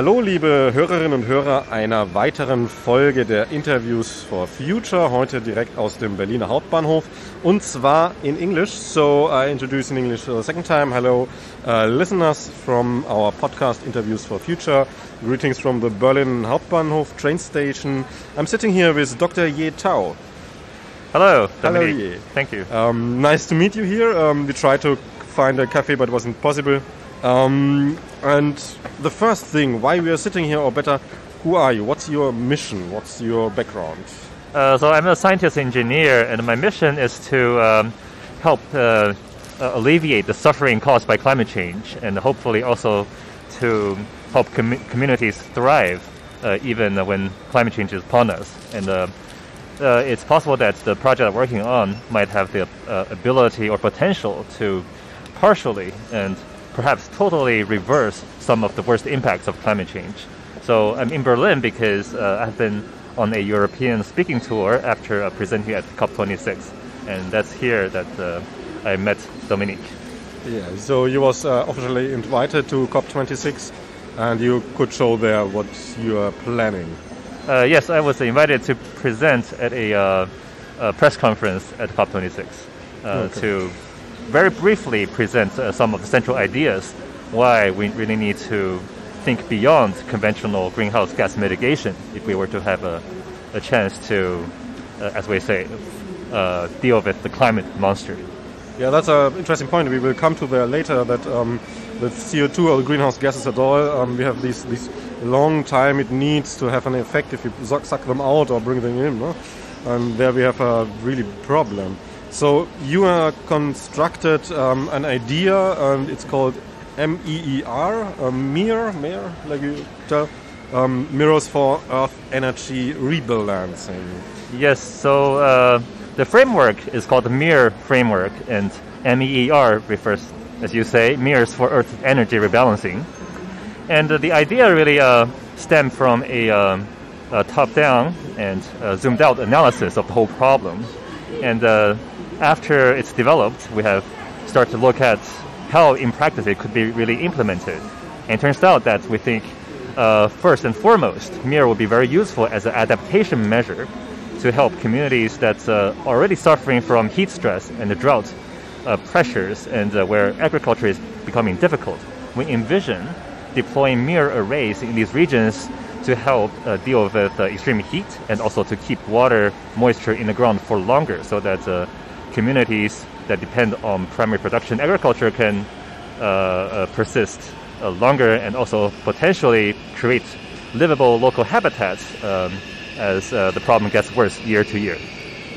Hallo, liebe Hörerinnen und Hörer einer weiteren Folge der Interviews for Future, heute direkt aus dem Berliner Hauptbahnhof und zwar in English. So I introduce in English for the second time. Hello, uh, listeners from our podcast Interviews for Future. Greetings from the Berlin Hauptbahnhof train station. I'm sitting here with Dr. Ye Tao. Hello, Hello, Dominique. Ye. Thank you. Um, nice to meet you here. Um, we tried to find a cafe, but it wasn't possible. Um, and the first thing, why we are sitting here, or better, who are you? What's your mission? What's your background? Uh, so I'm a scientist engineer, and my mission is to um, help uh, uh, alleviate the suffering caused by climate change, and hopefully also to help com- communities thrive uh, even when climate change is upon us. And uh, uh, it's possible that the project I'm working on might have the ability or potential to partially and perhaps totally reverse some of the worst impacts of climate change. So I'm in Berlin because uh, I've been on a European speaking tour after uh, presenting at COP26, and that's here that uh, I met Dominique. Yeah, so you was uh, officially invited to COP26, and you could show there what you are planning. Uh, yes, I was invited to present at a, uh, a press conference at COP26 uh, Okay. to very briefly present uh, some of the central ideas why we really need to think beyond conventional greenhouse gas mitigation if we were to have a, a chance to, uh, as we say, uh, deal with the climate monster. Yeah, that's an interesting point. We will come to there later. That um, with CO2 or greenhouse gases at all, um, we have these this long time it needs to have an effect if you suck, suck them out or bring them in. No? And there we have a really problem. So you uh, constructed um, an idea, and it's called MEER, um, MIR, MIR, like you tell, um, Mirrors for Earth Energy Rebalancing. Yes, so uh, the framework is called the MEER framework, and MEER refers, as you say, mirrors for Earth energy rebalancing. And uh, the idea really uh, stemmed from a, um, a top-down and uh, zoomed-out analysis of the whole problem. And uh, after it's developed, we have started to look at how, in practice, it could be really implemented. And it turns out that we think, uh, first and foremost, MEER will be very useful as an adaptation measure to help communities that uh, are already suffering from heat stress and the drought uh, pressures and uh, where agriculture is becoming difficult. We envision deploying mirror arrays in these regions to help uh, deal with uh, extreme heat and also to keep water moisture in the ground for longer so that communities that depend on primary production agriculture can uh, uh, persist uh, longer and also potentially create livable local habitats um, as uh, the problem gets worse year to year.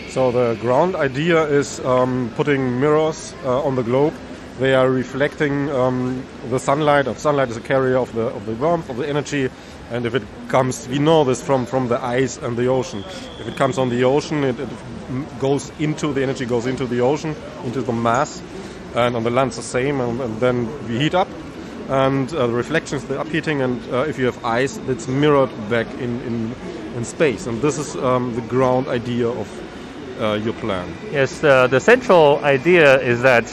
So the ground idea is um, putting mirrors uh, on the globe. They are reflecting um, the sunlight. Of sunlight is a carrier of the of the warmth of the energy, and if it comes, we know this from from the ice and the ocean. If it comes on the ocean, it, it goes into the energy goes into the ocean, into the mass, and on the land the same. And, and then we heat up, and uh, the reflections, the upheating, and uh, if you have ice, it's mirrored back in in, in space. And this is um, the ground idea of uh, your plan. Yes, uh, the central idea is that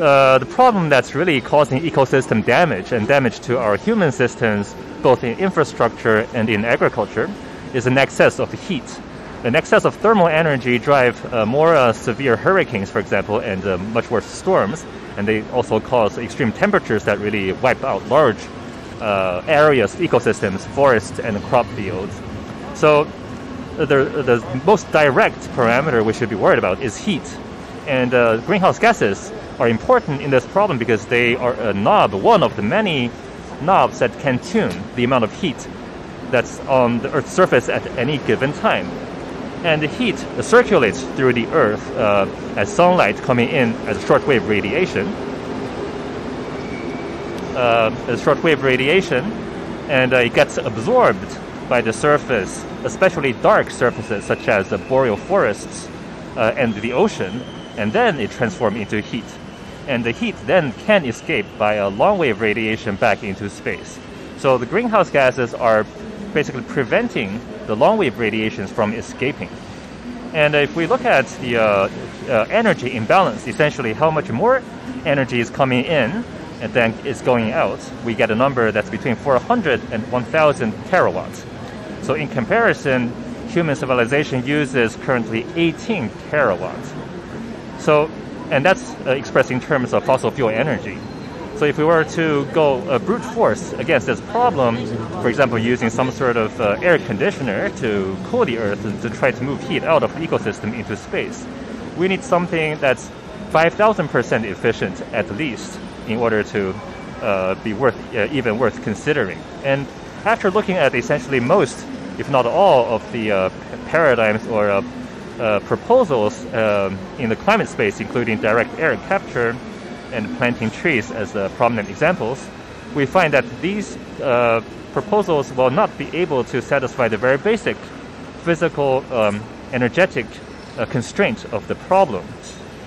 uh, the problem that's really causing ecosystem damage and damage to our human systems, both in infrastructure and in agriculture, is an excess of heat. An excess of thermal energy drive uh, more uh, severe hurricanes, for example, and uh, much worse storms, and they also cause extreme temperatures that really wipe out large uh, areas, ecosystems, forests, and crop fields. So the, the most direct parameter we should be worried about is heat. And greenhouse gases are important in this problem because they are a knob, one of the many knobs that can tune the amount of heat that's on the Earth's surface at any given time. And the heat circulates through the Earth uh, as sunlight coming in as shortwave radiation. Uh, as shortwave radiation, and uh, it gets absorbed by the surface, especially dark surfaces such as the boreal forests uh, and the ocean, and then it transforms into heat. And the heat then can escape by a long wave radiation back into space. So the greenhouse gases are basically preventing the long wave radiations from escaping. And if we look at the uh, uh, energy imbalance, essentially how much more energy is coming in and then it's going out, we get a number that's between 400 and 1,000 terawatts. So in comparison, human civilization uses currently 18 terawatts. So, and that's expressed in terms of fossil fuel energy. So if we were to go uh, brute force against this problem, for example, using some sort of uh, air conditioner to cool the Earth and to try to move heat out of the ecosystem into space, we need something that's 5,000% efficient at least in order to uh, be worth uh, even worth considering. And after looking at essentially most, if not all, of the uh, paradigms or uh, uh, proposals um, in the climate space, including direct air capture and planting trees as uh, prominent examples, we find that these proposals will not be able to satisfy the very basic physical, um, energetic constraint of the problem.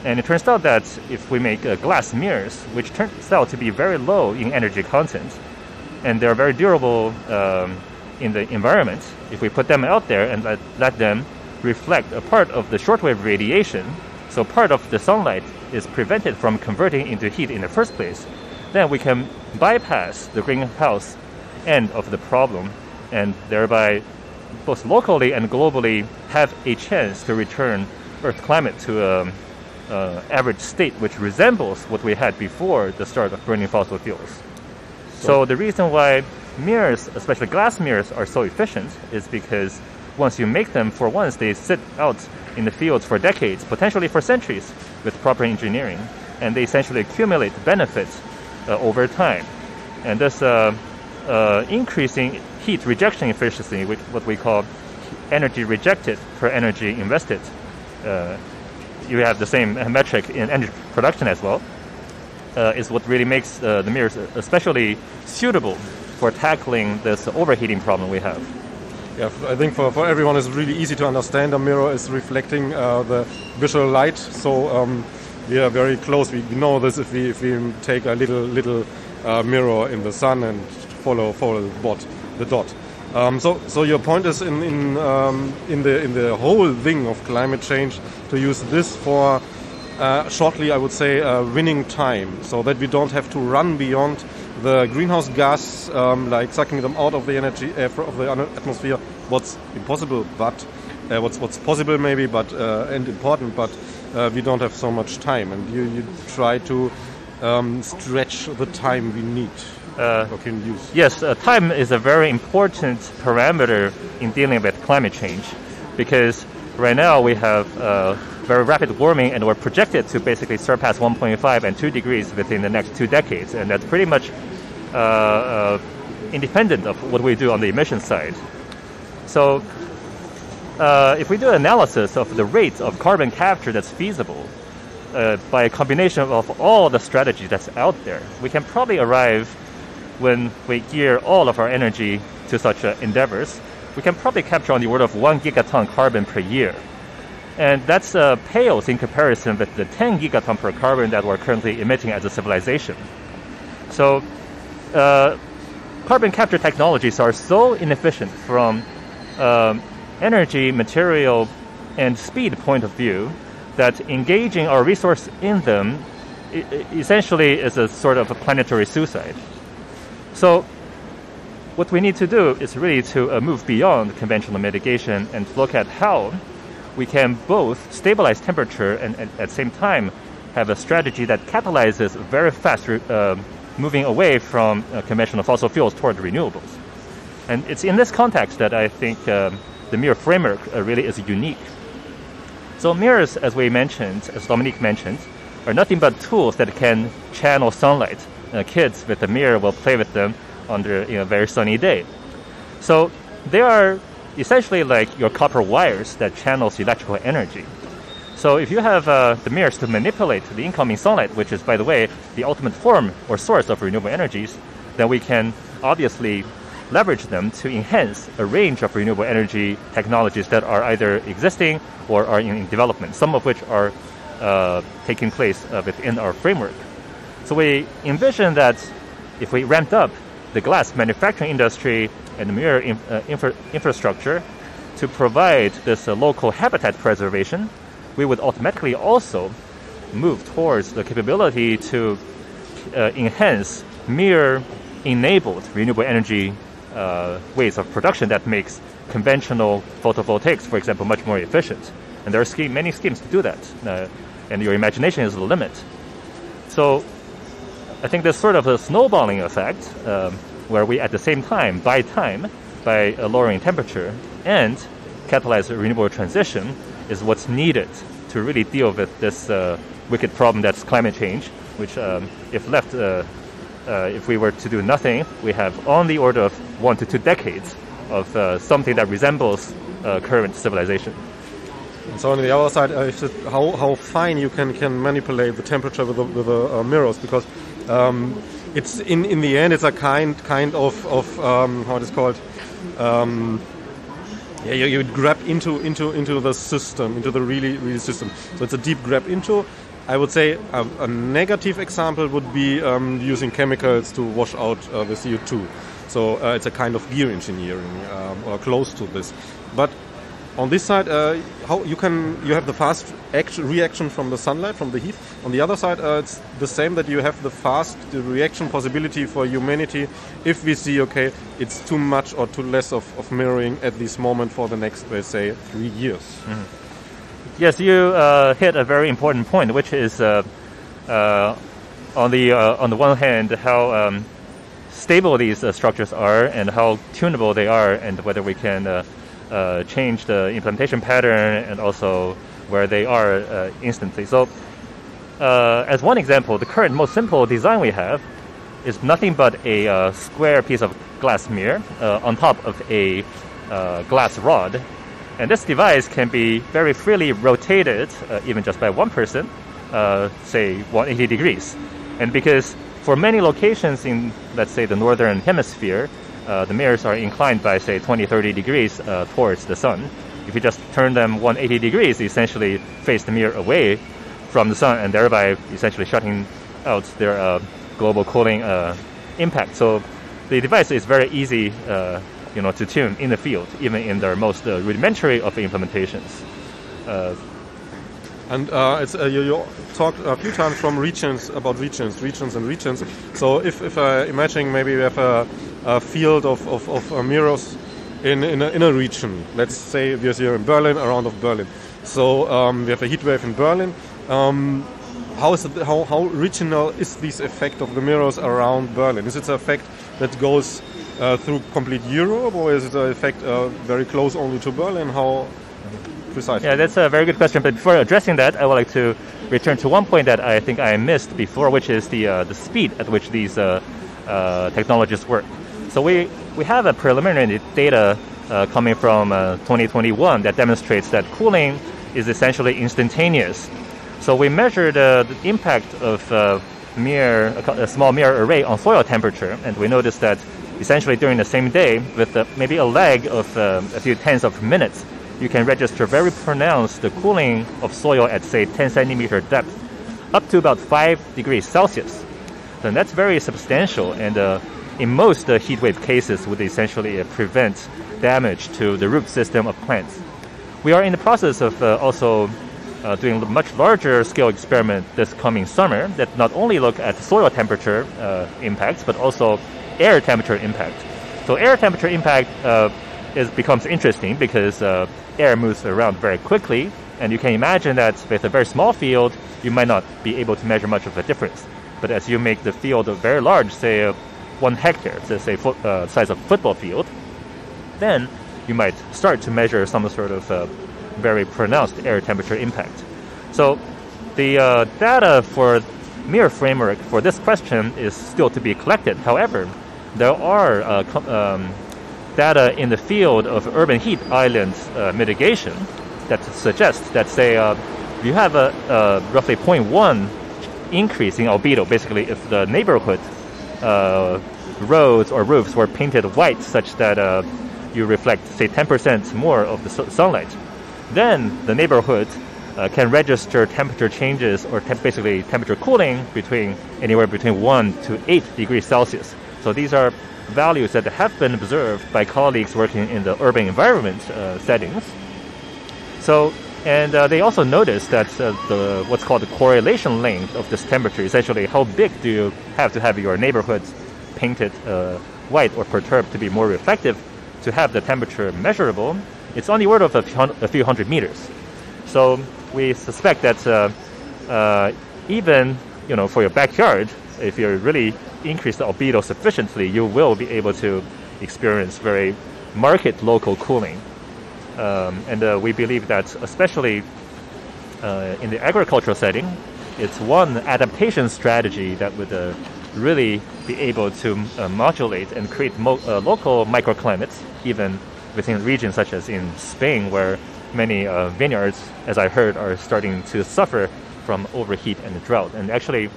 And it turns out that if we make uh, glass mirrors, which turns out to be very low in energy content, and they're very durable um, in the environment, if we put them out there and let, let them reflect a part of the shortwave radiation, so part of the sunlight is prevented from converting into heat in the first place, then we can bypass the greenhouse end of the problem and thereby both locally and globally have a chance to return Earth climate to a um, uh, average state which resembles what we had before the start of burning fossil fuels. So, so the reason why mirrors, especially glass mirrors, are so efficient is because once you make them, for once, they sit out in the fields for decades, potentially for centuries, with proper engineering, and they essentially accumulate benefits uh, over time, and thus uh, uh, increasing heat rejection efficiency, which what we call energy rejected per energy invested. Uh, you have the same metric in energy production as well, uh, is what really makes uh, the mirrors especially suitable for tackling this overheating problem we have. Yeah, I think for, for everyone it's really easy to understand. A mirror is reflecting uh, the visual light, so um, we are very close. We know this if we if we take a little little uh, mirror in the sun and follow follow the dot. The dot. Um, so, so your point is in in um, in the in the whole thing of climate change to use this for uh, shortly, I would say, uh, winning time, so that we don't have to run beyond the greenhouse gas, um, like sucking them out of the energy uh, of the atmosphere. What's impossible, but uh, what's what's possible maybe, but uh, and important, but uh, we don't have so much time, and you you try to um, stretch the time we need. Uh, yes, uh, time is a very important parameter in dealing with climate change because right now we have uh, very rapid warming and we're projected to basically surpass 1.5 and 2 degrees within the next two decades. And that's pretty much independent of what we do on the emission side. So uh, if we do analysis of the rate of carbon capture that's feasible, by a combination of all the strategies that's out there, we can probably arrive when we gear all of our energy to such uh, endeavors, we can probably capture on the order of one gigaton carbon per year. And that's uh, pales in comparison with the 10 gigaton per carbon that we're currently emitting as a civilization. So, uh, carbon capture technologies are so inefficient from um, energy, material, and speed point of view that engaging our resource in them essentially is a sort of a planetary suicide. So what we need to do is really to uh, move beyond conventional mitigation and look at how we can both stabilize temperature and, at the same time have a strategy that catalyzes very fast uh, moving away from uh, conventional fossil fuels toward renewables. And it's in this context that I think um, the mirror framework uh, really is unique. So mirrors, as we mentioned, as Dominique mentioned, are nothing but tools that can channel sunlight uh, kids with a mirror will play with them under you know, a very sunny day. So they are essentially like your copper wires that channels electrical energy. So if you have uh, the mirrors to manipulate the incoming sunlight, which is, by the way, the ultimate form or source of renewable energies, then we can obviously leverage them to enhance a range of renewable energy technologies that are either existing or are in development, some of which are uh, taking place uh, within our framework. So we envision that if we ramped up the glass manufacturing industry and the mirror in, uh, infra infrastructure to provide this uh, local habitat preservation, we would automatically also move towards the capability to uh, enhance mirror-enabled renewable energy uh, ways of production that makes conventional photovoltaics, for example, much more efficient. And there are scheme, many schemes to do that, uh, and your imagination is the limit. So I think there's sort of a snowballing effect um, where we at the same time buy time by lowering temperature and catalyze a renewable transition is what's needed to really deal with this uh, wicked problem that's climate change, which um, if left, uh, uh, if we were to do nothing, we have on the order of one to two decades of uh, something that resembles uh, current civilization. And so on the other side, uh, how, how fine you can, can manipulate the temperature with the, with the mirrors because um, it's in, in the end it's a kind kind of, of um, how it is called um, yeah, you, you grab into into into the system into the really really system. So it's a deep grab into. I would say a, a negative example would be um, using chemicals to wash out uh, the CO2 so uh, it's a kind of geo engineering um, or close to this. But on this side, uh, how you can you have the fast action, reaction from the sunlight from the heat. On the other side, uh, it's the same that you have the fast reaction possibility for humanity if we see okay, it's too much or too less of, of mirroring at this moment for the next, let's say, three years. Mm -hmm. Yes, you uh, hit a very important point, which is uh, uh, on the uh, on the one hand how um, stable these structures are and how tunable they are, and whether we can uh, change the implementation pattern and also where they are uh, instantly. So, uh, as one example, the current most simple design we have is nothing but a uh, square piece of glass mirror uh, on top of a uh, glass rod. And this device can be very freely rotated, even just by one person, say 180 degrees. And because for many locations in, let's say, the northern hemisphere, uh, the mirrors are inclined by say 20 30 degrees uh, towards the sun. If you just turn them 180 degrees you essentially face the mirror away from the sun and thereby essentially shutting out their uh, global cooling uh, impact. So the device is very easy uh, you know to tune in the field even in their most uh, rudimentary of implementations and uh, it's, uh, you, you, talked a few times from regions about regions, regions and regions. So if, if uh, imagine maybe we have a, a field of, of, of uh, mirrors in, in a, in, a, region, let's say we're here in Berlin, around of Berlin. So um, we have a heat wave in Berlin. Um, how is it, how, how regional is this effect of the mirrors around Berlin? Is it an effect that goes uh, through complete Europe, or is it an effect uh, very close only to Berlin? How Precisely. Yeah, that's a very good question. But before addressing that, I would like to return to one point that I think I missed before, which is the uh, the speed at which these uh, uh, technologies work. So we we have a preliminary data uh, coming from uh, 2021 that demonstrates that cooling is essentially instantaneous. So we measured uh, the impact of mirror a, small mirror array on soil temperature, and we noticed that essentially during the same day, with maybe a lag of a few tens of minutes, you can register very pronounced the cooling of soil at say 10 centimeter depth up to about 5 degrees Celsius. Then that's very substantial and uh, in most uh, heat wave cases would essentially uh, prevent damage to the root system of plants. We are in the process of uh, also uh, doing a much larger scale experiment this coming summer that not only look at soil temperature uh, impacts but also air temperature impact. So air temperature impact is becomes interesting because uh, air moves around very quickly, and you can imagine that with a very small field, you might not be able to measure much of a difference. But as you make the field very large, say uh, one hectare, so say foot, uh, size of football field, then you might start to measure some sort of uh, very pronounced air temperature impact. So the uh, data for mirror framework for this question is still to be collected. However, there are uh, um, data in the field of urban heat island uh, mitigation that suggests that, say, uh, you have a, a, roughly 0.1 increase in albedo, basically, if the neighborhood uh, roads or roofs were painted white such that uh, you reflect, say, 10% more of the sunlight, then the neighborhood uh, can register temperature changes or te basically temperature cooling between anywhere between 1 to 8 degrees Celsius. So these are values that have been observed by colleagues working in the urban environment uh, settings. So And uh, they also noticed that uh, the what's called the correlation length of this temperature, essentially how big do you have to have your neighborhood painted white or perturbed to be more reflective, to have the temperature measurable, it's on the order of a few, a few hundred meters. So we suspect that uh, uh, even you know for your backyard, if you're really increase the albedo sufficiently, you will be able to experience very marked local cooling. Um, and uh, we believe that, especially uh, in the agricultural setting, it's one adaptation strategy that would uh, really be able to uh, modulate and create mo- uh, local microclimates, even within regions such as in Spain, where many uh, vineyards, as I heard, are starting to suffer from overheat and drought. And actually,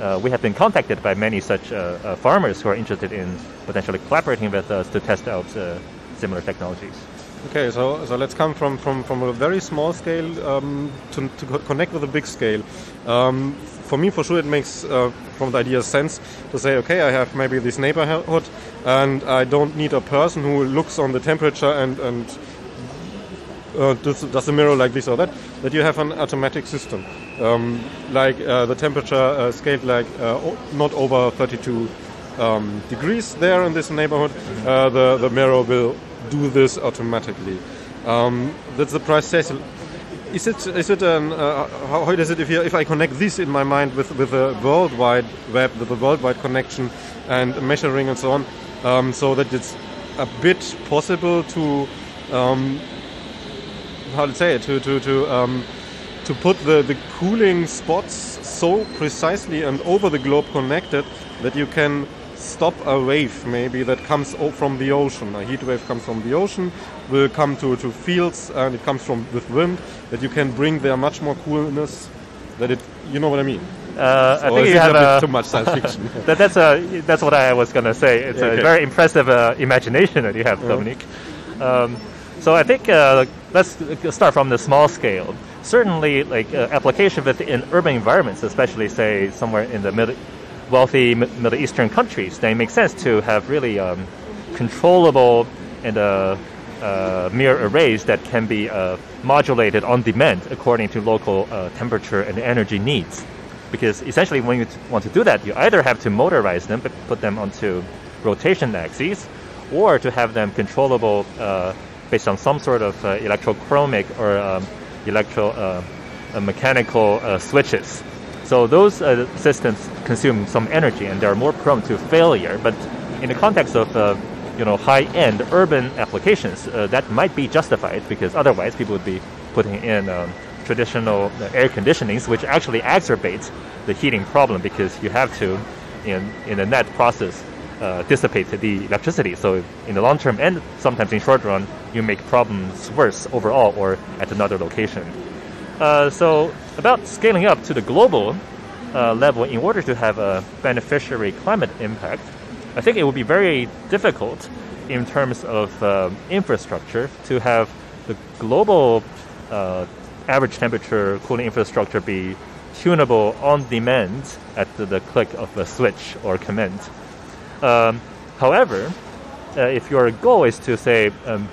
uh, we have been contacted by many such uh, uh, farmers who are interested in potentially collaborating with us to test out uh, similar technologies. Okay, so so let's come from from, from a very small scale um, to, to co- connect with a big scale. Um, for me, for sure, it makes uh, from the idea sense to say, okay, I have maybe this neighborhood, and I don't need a person who looks on the temperature and and uh, does, does the mirror like this or that. That you have an automatic system, um, like uh, the temperature uh, scaled like uh, not over 32 um, degrees there in this neighborhood. Uh, the the mirror will do this automatically. Um, that's the process. Is it is it an, uh, how, does it if you, if I connect this in my mind with with a worldwide web, with a worldwide connection and measuring and so on, um, so that it's a bit possible to um, how to say it to to to um, to put the the cooling spots so precisely and over the globe connected that you can stop a wave maybe that comes from the ocean. A heat wave comes from the ocean, will come to, to fields, and it comes from with wind. That you can bring there much more coolness. That it, you know what I mean? Uh, I Or think you have a a, too much science fiction. that, that's a that's what I was gonna say. It's Okay. a very impressive uh, imagination that you have, Dominique. Um, so I think uh, let's start from the small scale. Certainly, like uh, application within urban environments, especially say somewhere in the wealthy Mi- Middle Eastern countries, they make sense to have really um, controllable and uh, uh, mirror arrays that can be uh, modulated on demand according to local uh, temperature and energy needs. Because essentially, when you want to do that, you either have to motorize them, but put them onto rotation axes, or to have them controllable uh, based on some sort of electrochromic or um, electro uh, uh, mechanical uh, switches. So those systems consume some energy and they're more prone to failure. But in the context of you know high-end urban applications, that might be justified because otherwise people would be putting in um, traditional air conditionings, which actually exacerbates the heating problem because you have to, in in the net process, uh, dissipate the electricity. So in the long term and sometimes in short run, you make problems worse overall or at another location. Uh, so about scaling up to the global uh, level in order to have a beneficiary climate impact, I think it would be very difficult in terms of uh, infrastructure to have the global uh, average temperature cooling infrastructure be tunable on demand at the, the click of a switch or command. Um, however, uh, if your goal is to say um,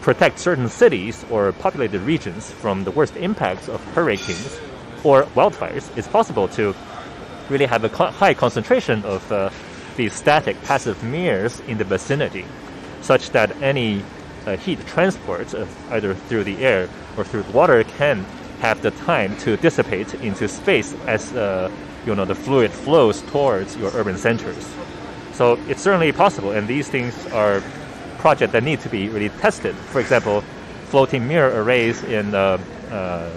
protect certain cities or populated regions from the worst impacts of hurricanes or wildfires, it's possible to really have a co- high concentration of uh, these static passive mirrors in the vicinity, such that any uh, heat transport, either through the air or through the water, can have the time to dissipate into space as uh, you know the fluid flows towards your urban centers. So it's certainly possible, and these things are projects that need to be really tested. For example, floating mirror arrays in uh, uh,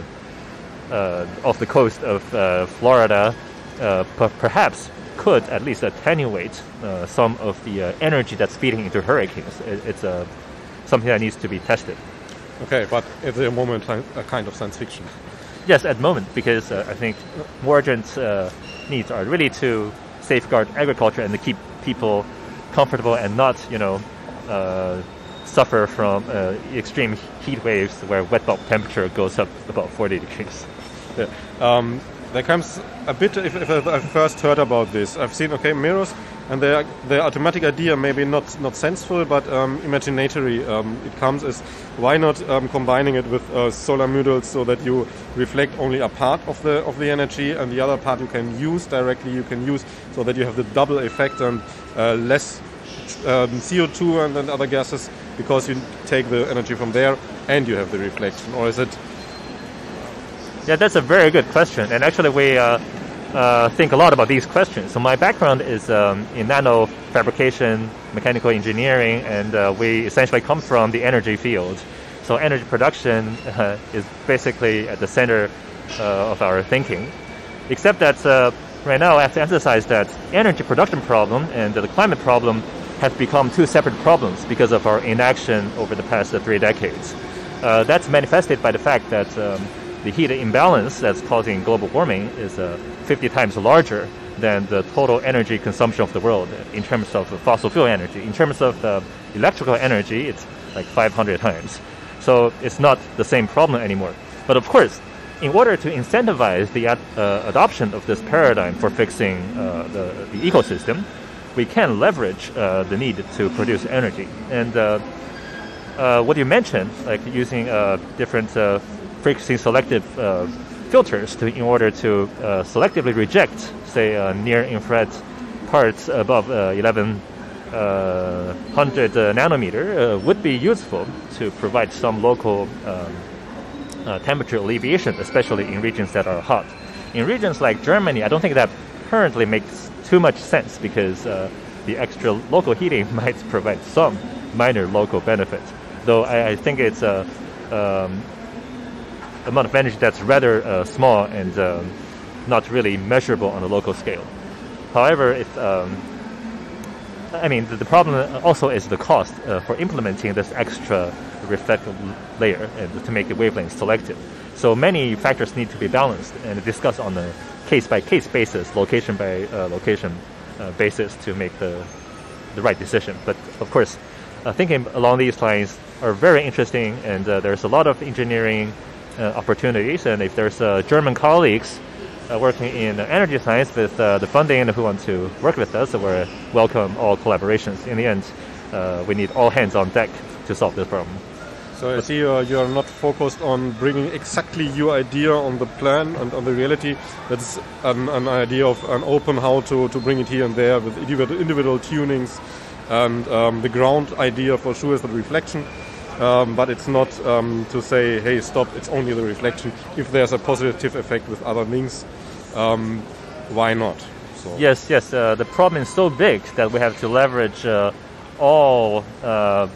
uh, off the coast of uh, Florida uh, per- perhaps could at least attenuate uh, some of the uh, energy that's feeding into hurricanes. It, it's uh, something that needs to be tested. Okay, but at the moment, a kind of science fiction. Yes, at the moment, because uh, I think more urgent uh, needs are really to safeguard agriculture and to keep people comfortable and not, you know, uh, suffer from uh, extreme heat waves where wet bulb temperature goes up about 40 degrees. Yeah. Um, there comes a bit. If, if I first heard about this, I've seen okay mirrors, and their their automatic idea maybe not not senseful, but um, imaginatory. Um, it comes as why not um, combining it with uh, solar modules so that you reflect only a part of the of the energy, and the other part you can use directly. You can use so that you have the double effect and uh, less um, CO2 and, and other gases because you take the energy from there and you have the reflection, or is it? Yeah, that's a very good question, and actually we uh, uh, think a lot about these questions. So my background is um, in nano fabrication, mechanical engineering, and uh, we essentially come from the energy field. So energy production uh, is basically at the center uh, of our thinking. Except that uh, right now I have to emphasize that energy production problem and the climate problem have become two separate problems because of our inaction over the past three decades. that's manifested by the fact that um, the heat imbalance that's causing global warming is uh, 50 times larger than the total energy consumption of the world in terms of fossil fuel energy. In terms of uh, electrical energy, it's like 500 times. So it's not the same problem anymore. But of course, in order to incentivize the ad- uh, adoption of this paradigm for fixing uh, the, the, ecosystem, we can leverage uh, the need to produce energy. And uh, what you mentioned, like using different frequency selective uh, filters to, in order to uh, selectively reject, say, uh, near infrared parts above 1100 nanometer would be useful to provide some local um, temperature alleviation, especially in regions that are hot. In regions like Germany, I don't think that currently makes too much sense because uh, the extra local heating might provide some minor local benefit. Though I, I think it's a um, amount of energy that's rather uh, small and um, not really measurable on a local scale. However, if um, I mean, the, the, problem also is the cost uh, for implementing this extra reflective layer and to make the wavelength selective. So many factors need to be balanced and discussed on a case-by-case basis, location by uh, location uh, basis to make the the right decision. But of course, uh, thinking along these lines are very interesting, and uh, there's a lot of engineering opportunities. And if there's uh, German colleagues uh, working in energy science with the funding who want to work with us, we welcome all collaborations. In the end, we need all hands on deck to solve this problem. So I see you are, you are not focused on bringing exactly your idea on the plan and on the reality. That's an, an idea of an open how to, to bring it here and there with individual, individual tunings. And um, the ground idea for sure is the reflection. Um, but it's not um, to say, hey, stop, it's only the reflection. If there's a positive effect with other things, um, why not? So. Yes, yes. Uh, the problem is so big that we have to leverage uh, all uh,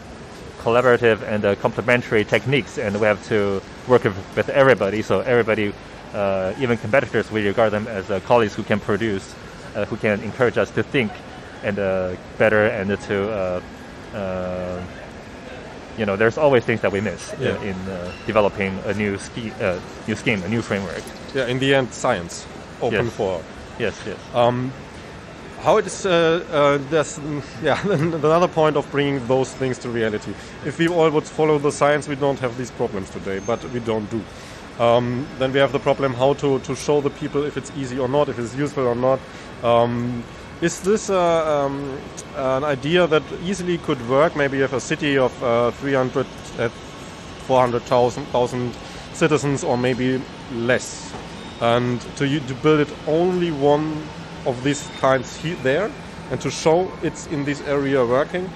collaborative and uh, complementary techniques, and we have to work with, everybody. So everybody, uh, even competitors, we regard them as uh, colleagues who can produce, who can encourage us to think and better and to you know, there's always things that we miss yeah. in, in uh, developing a new ski, uh, new scheme, a new framework. Yeah, in the end, science open yes. for. Yes, yes. Um, how it is, uh, uh, there's, yeah, another point of bringing those things to reality. If we all would follow the science, we don't have these problems today, but we don't do. Um, then we have the problem how to, to show the people if it's easy or not, if it's useful or not. Um, is this uh, um, an idea that easily could work? Maybe you have a city of uh, 300, uh, 400,000 citizens, or maybe less, and to, to build it only one of these kinds here, there, and to show it's in this area working.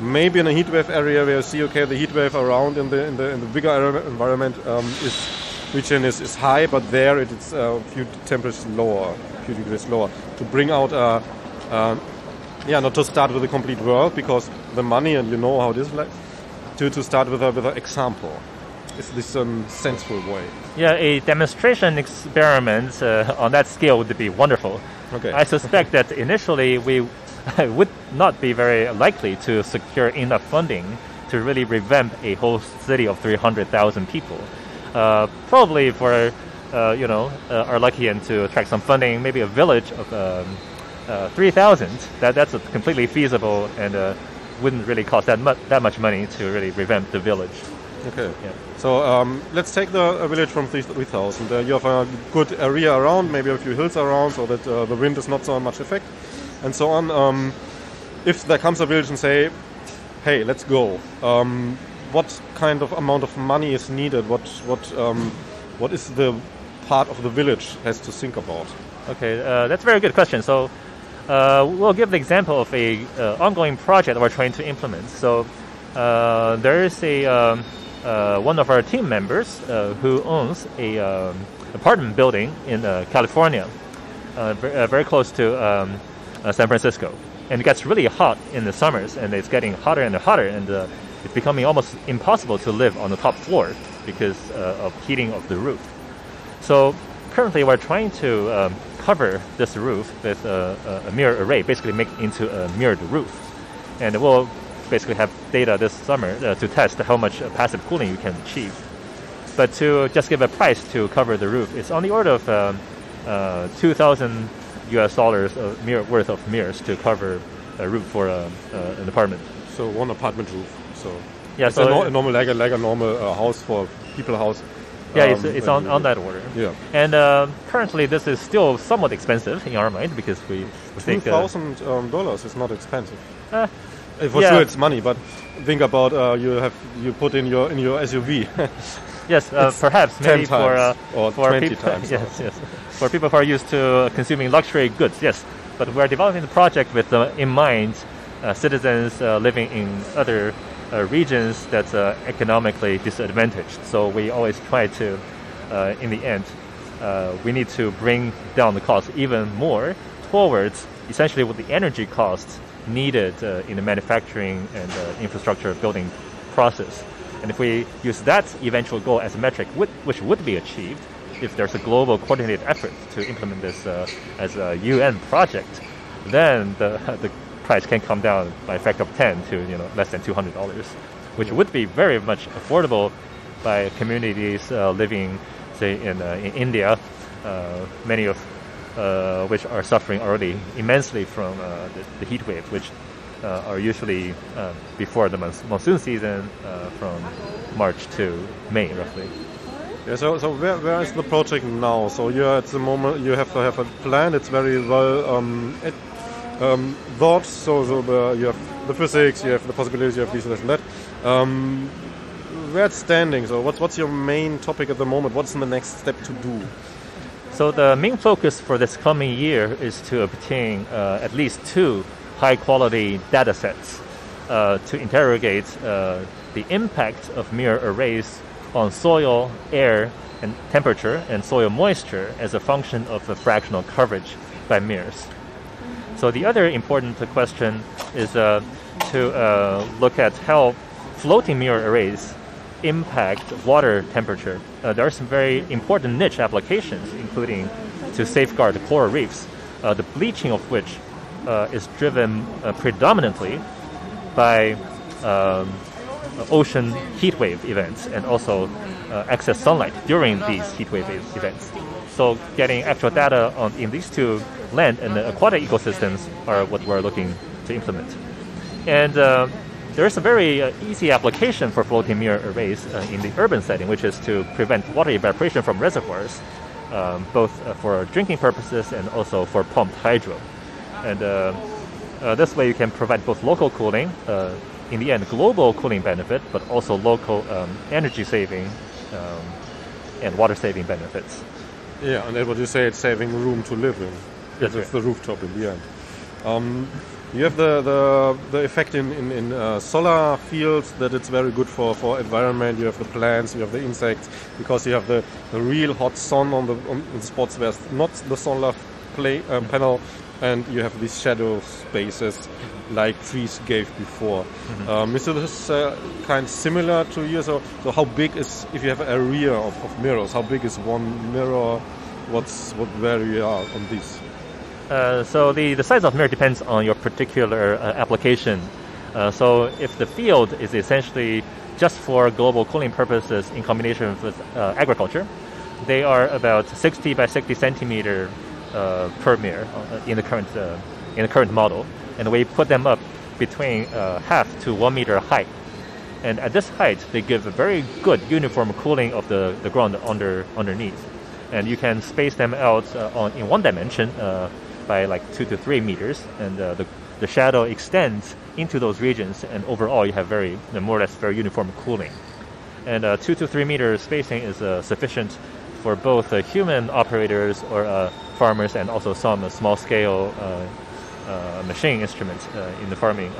Maybe in a heatwave area where you see, okay, the heatwave around in the in the, in the bigger environment um, is region is, is high, but there it's a few temperatures lower, a few degrees lower. To bring out a uh, yeah, not to start with a complete world because the money and you know how it is like. To, to start with a with an example. Is this a um, sensible way? Yeah, a demonstration experiment uh, on that scale would be wonderful. Okay. I suspect that initially we would not be very likely to secure enough funding to really revamp a whole city of 300,000 people. Uh, probably for, uh, you know, uh, are lucky and to attract some funding, maybe a village of um, uh, 3,000, that, that's completely feasible and uh, wouldn't really cost that, mu- that much money to really revamp the village. Okay. Yeah. So um, let's take the a village from 3000. Uh, you have a good area around, maybe a few hills around, so that uh, the wind is not so much effect, and so on. Um, if there comes a village and say, "Hey, let's go," um, what kind of amount of money is needed? What what um, what is the part of the village has to think about? Okay, uh, that's a very good question. So uh, we'll give the example of a uh, ongoing project we're trying to implement. So uh, there is a um, uh, one of our team members uh, who owns a um, apartment building in California, very, very, close to um, San Francisco, and it gets really hot in the summers, and it's getting hotter and hotter, and it's becoming almost impossible to live on the top floor because of heating of the roof. So currently, we're trying to um, cover this roof with a, a, mirror array, basically make into a mirrored roof. And we'll basically have data this summer uh, to test how much uh, passive cooling you can achieve. But to just give a price to cover the roof, it's on the order of um, uh, 2,000 US dollars mirror, worth of mirrors to cover a roof for uh, uh, an apartment. So one apartment roof. So yeah, so a, no, a normal like a, like a normal uh, house for people house yeah, um, it's, it's on, on that order. Yeah. And uh, currently, this is still somewhat expensive in our mind because we think two uh, thousand um, dollars is not expensive. Uh, For yeah. sure, it's money, but think about uh, you have you put in your in your SUV. yes, uh, perhaps maybe for uh, or for people, times. yes, yes, for people who are used to consuming luxury goods. Yes, but we're developing the project with in mind citizens living in other regions that's uh, economically disadvantaged. So we always try to, uh, in the end, uh, we need to bring down the cost even more towards essentially what the energy costs needed uh, in the manufacturing and uh, infrastructure building process. And if we use that eventual goal as a metric, which would be achieved if there's a global coordinated effort to implement this as a UN project, then the, the price can come down by a factor of 10 to you know less than $200, which would be very much affordable by communities uh, living, say, in, uh, in India, uh, many of uh, which are suffering already immensely from uh, the, the, heat wave, which uh, are usually before the monsoon season from March to May, roughly. Yeah, so, so where, where is the project now? So you're at the moment you have to have a plan. It's very well um, um, thoughts. So, so the, you have the physics, you have the possibilities, you have this, this and that. Um, where it's standing. So, what's what's your main topic at the moment? What's the next step to do? So, the main focus for this coming year is to obtain uh, at least two high-quality data sets uh, to interrogate uh, the impact of mirror arrays on soil, air, and temperature and soil moisture as a function of the fractional coverage by mirrors. So the other important question is uh, to uh, look at how floating mirror arrays impact water temperature. Uh, there are some very important niche applications, including to safeguard coral reefs, uh, the bleaching of which uh, is driven uh, predominantly by um, ocean heat wave events and also excess sunlight during these heat wave events. So getting actual data on in these two land and the aquatic ecosystems are what we're looking to implement. And uh, there is a very uh, easy application for floating mirror arrays uh, in the urban setting, which is to prevent water evaporation from reservoirs, um, both uh, for drinking purposes and also for pumped hydro. And uh, uh, this way you can provide both local cooling, in the end global cooling benefit, but also local um, energy saving um, and water saving benefits. Yeah, and what you say, it's saving room to live in. That's right. the rooftop in the end. Um, you have the the, the effect in in, in uh, solar fields that it's very good for, for environment. You have the plants, you have the insects, because you have the, the real hot sun on the on the spots where not the solar play, um, panel, and you have these shadow spaces like trees gave before. Mm-hmm. Um, is this uh, kind of similar to you? So, so how big is if you have an area of, of mirrors? How big is one mirror? What's what where you are on this? Uh, so the, the size of mirror depends on your particular uh, application. Uh, so if the field is essentially just for global cooling purposes in combination with uh, agriculture, they are about 60 by 60 centimeter uh, per mirror in the current in the current model, and we put them up between half to one meter height. And at this height, they give a very good uniform cooling of the, the ground under underneath. And you can space them out uh, on, in one dimension uh, by like two to three meters, and uh, the, the shadow extends into those regions, and overall you have very, more or less very uniform cooling. And uh, two to three meter spacing is uh, sufficient for both uh, human operators or farmers and also some small scale machine instruments in the farming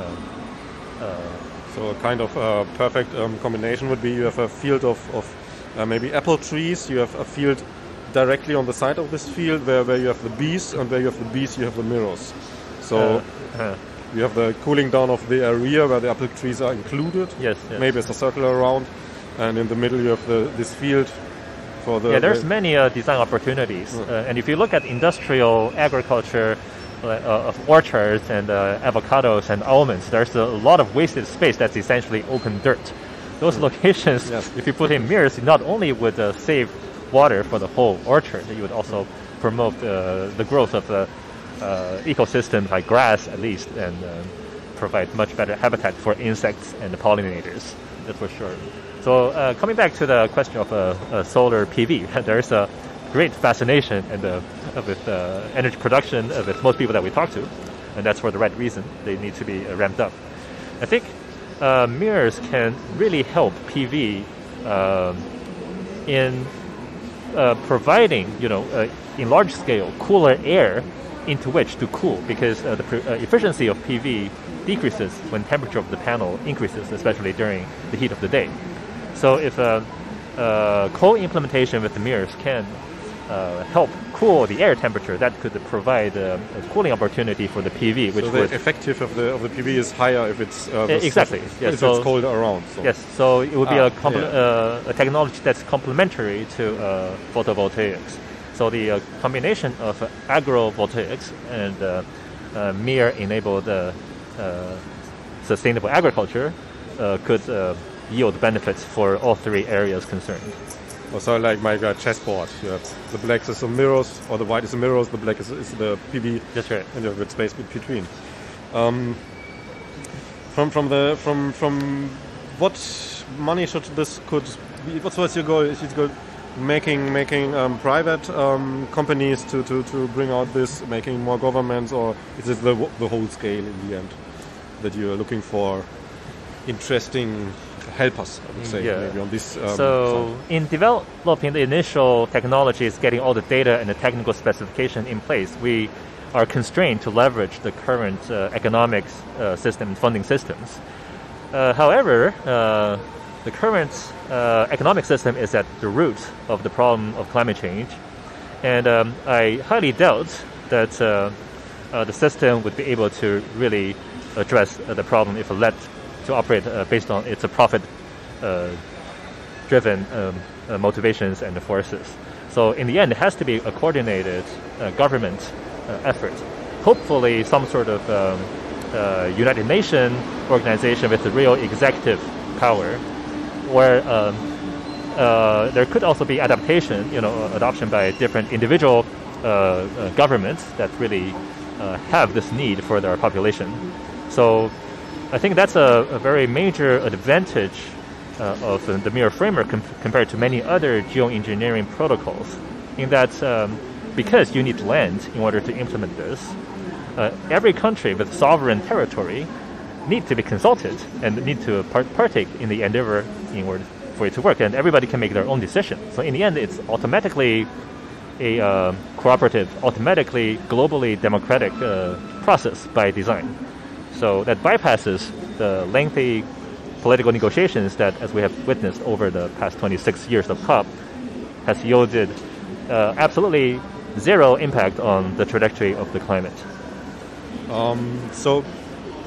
so a kind of uh, perfect um, combination would be you have a field of, of uh, maybe apple trees, you have a field directly on the side of this field where, where you have the bees, and where you have the bees you have the mirrors. So uh, uh. you have the cooling down of the area where the apple trees are included. Yes, yes. Maybe it's a circle around, and in the middle you have the, this field for the. Yeah, there's the many uh, design opportunities, uh, and if you look at industrial agriculture, uh, of orchards and uh, avocados and almonds, there's a lot of wasted space that's essentially open dirt. Those mm. locations, yes. if you put in mirrors, not only would uh, save water for the whole orchard, you would also promote uh, the growth of the uh, ecosystem like grass at least, and uh, provide much better habitat for insects and pollinators. That's for sure. So coming back to the question of solar PV, there's a great fascination and uh, with uh, energy production of with most people that we talk to, and that's for the right reason. They need to be uh, ramped up. I think uh, mirrors can really help PV um, in uh, providing, you know, uh, in large scale, cooler air into which to cool, because the efficiency of PV decreases when temperature of the panel increases, especially during the heat of the day. So if uh, co-implementation with the mirrors can uh, help cool the air temperature, that could provide uh, a cooling opportunity for the PV. Which so the effective of the of the PV is higher if it's uh, exactly yes, if so it's cold around. So. Yes, so it would be ah, a, yeah. Uh, a technology that's complementary to uh, photovoltaics. So the uh, combination of agrovoltaics and mirror-enabled sustainable agriculture could yield benefits for all three areas concerned. Also, like my uh, chessboard, you have the black is the mirrors, or the white is the mirrors, the black is, is the PV. That's right. And you have a space between. Um, from from the from from what money should this could be, what was your goal? Is it go making making um, private um, companies to, to, to bring out this, making more governments, or is it the the whole scale in the end that you are looking for? Interesting help us, I would say, yeah. maybe on this. Um, so, side. in developing the initial technologies, getting all the data and the technical specification in place, we are constrained to leverage the current uh, economics uh, system, funding systems. Uh, however, uh, the current uh, economic system is at the root of the problem of climate change, and um, I highly doubt that uh, the system would be able to really address the problem if let to operate uh, based on its a profit uh, driven um, uh, motivations and forces. So in the end, it has to be a coordinated government effort. Hopefully, some sort of um, United Nations organization with a real executive power, where um, uh, there could also be adaptation, you know, adoption by different individual uh, uh, governments that really have this need for their population. So I think that's a, a very major advantage uh, of the MEER framework com compared to many other geoengineering protocols, in that um, because you need land in order to implement this, uh, every country with sovereign territory need to be consulted and need to part partake in the endeavor in order for it to work, and everybody can make their own decision. So in the end, it's automatically a uh, cooperative, automatically globally democratic uh, process by design. So that bypasses the lengthy political negotiations that, as we have witnessed over the past 26 years of COP, has yielded uh, absolutely zero impact on the trajectory of the climate. Um, so,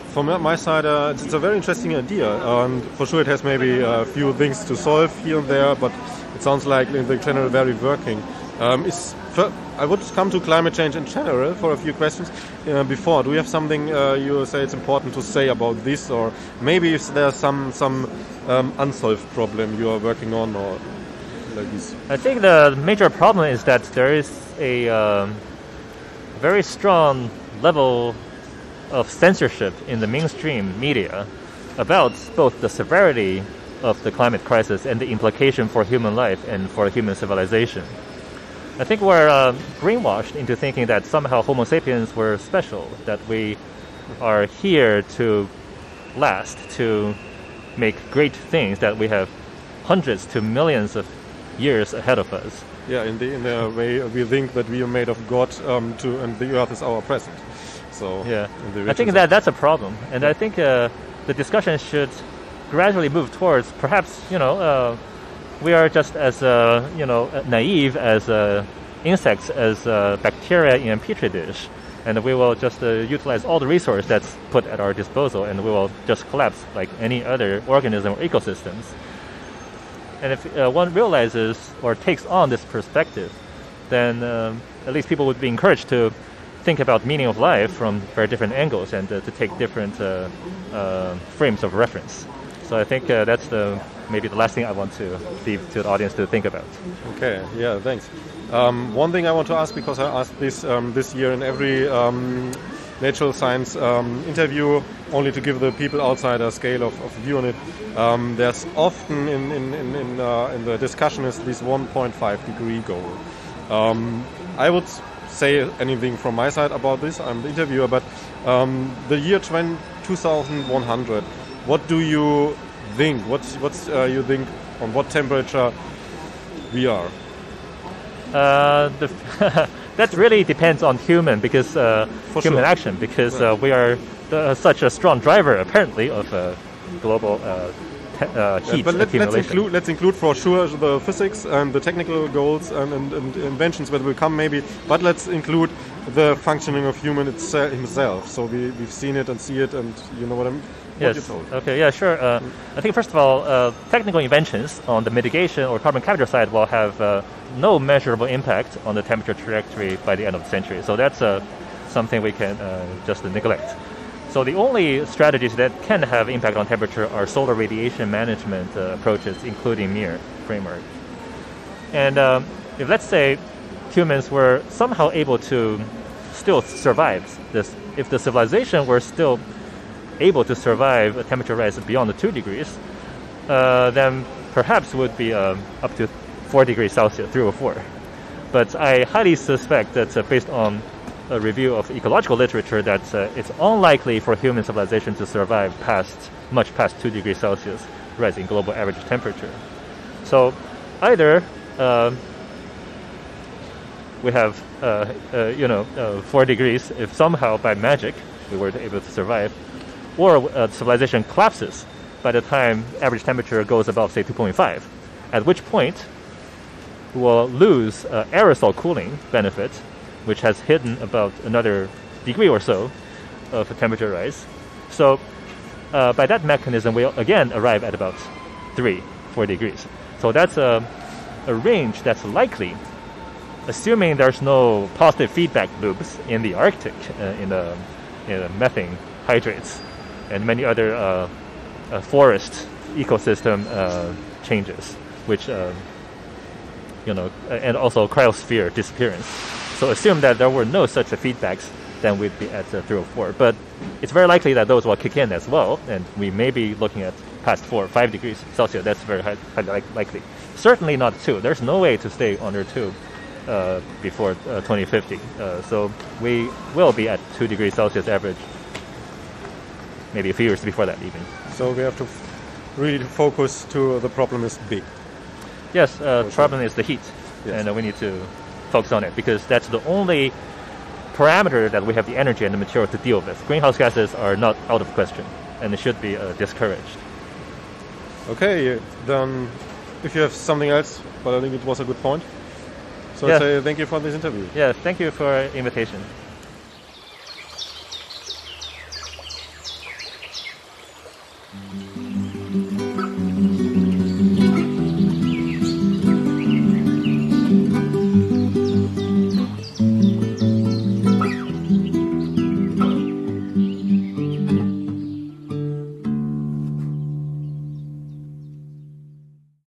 from my side, uh, it's, a very interesting idea, and for sure it has maybe a few things to solve here and there, but it sounds like in the general very working. Um, is I would come to climate change in general for a few questions uh, before. Do you have something uh, you say it's important to say about this, or maybe if there's some some um, unsolved problem you are working on, or like this? I think the major problem is that there is a um, very strong level of censorship in the mainstream media about both the severity of the climate crisis and the implication for human life and for human civilization. I think we're uh, brainwashed into thinking that somehow Homo sapiens were special, that we are here to last, to make great things, that we have hundreds to millions of years ahead of us. Yeah, in the in the way we think that we are made of God, um, to and the Earth is our present. So Yeah, I think that that's a problem, and I think uh, the discussion should gradually move towards perhaps you know uh, we are just as uh, you know naive as uh, insects as uh, bacteria in a petri dish, and we will just uh, utilize all the resource that's put at our disposal, and we will just collapse like any other organism or ecosystems. And if uh, one realizes or takes on this perspective, then um, at least people would be encouraged to think about meaning of life from very different angles and uh, to take different frames of reference. So I think that's the maybe the last thing I want to leave to the audience to think about. Okay, yeah, thanks. Um, one thing I want to ask because I asked this um, this year in every um, natural science um, interview, only to give the people outside a scale of, of view on it. Um, there's often in in in, in, uh, in the discussion is this 1.5 degree goal. Um, I would say anything from my side about this. I'm the interviewer, but the year 20, 2100. What do you think? What's what's uh, you think on what temperature we are? Uh, the that really depends on human because uh, human sure. action because uh, we are the, such a strong driver apparently of uh, global uh, uh, heat but let, let's include let's include for sure the physics and the technical goals and, and, and inventions that will come maybe. But let's include the functioning of human itse- himself. So we we've seen it and see it, and you know what I'm. Yes. Okay. Yeah. Sure. Uh, I think first of all, uh, technical inventions on the mitigation or carbon capture side will have uh, no measurable impact on the temperature trajectory by the end of the century. So that's uh, something we can uh, just neglect. So the only strategies that can have impact on temperature are solar radiation management uh, approaches, including MEER framework. And um, if let's say humans were somehow able to still survive this, if the civilization were still able to survive a temperature rise beyond the two degrees, uh, then perhaps would be um, up to four degrees Celsius, three or four. But I highly suspect that uh, based on a review of ecological literature, that uh, it's unlikely for human civilization to survive past much past two degrees Celsius rise in global average temperature. So either um we have, uh, uh, you know, uh, four degrees if somehow by magic we were able to survive, or uh, civilization collapses by the time average temperature goes above, say, 2.5, at which point we will lose uh, aerosol cooling benefit, which has hidden about another degree or so of a temperature rise. So uh, by that mechanism, we'll again arrive at about 3, 4 degrees. So that's a, a range that's likely, assuming there's no positive feedback loops in the Arctic, uh, in, the, in the methane hydrates, and many other uh, uh, forest ecosystem uh, changes, which uh, you know, and also cryosphere disappearance. So assume that there were no such feedbacks, then we'd be at uh, 3 or 4. But it's very likely that those will kick in as well, and we may be looking at past 4 or 5 degrees Celsius. That's very high, like- likely. Certainly not 2. There's no way to stay under 2 uh, before uh, 2050. Uh, so we will be at 2 degrees Celsius average, maybe a few years before that even. So we have to really focus to the problem is big. Yes, uh, Okay. problem is the heat, Yes. and uh, we need to focus on it because that's the only parameter that we have the energy and the material to deal with. Greenhouse gases are not out of question, and they should be uh, discouraged. Okay, then if you have something else, but I think it was a good point. So Yeah. I'd say thank you for this interview. Yeah, thank you for invitation.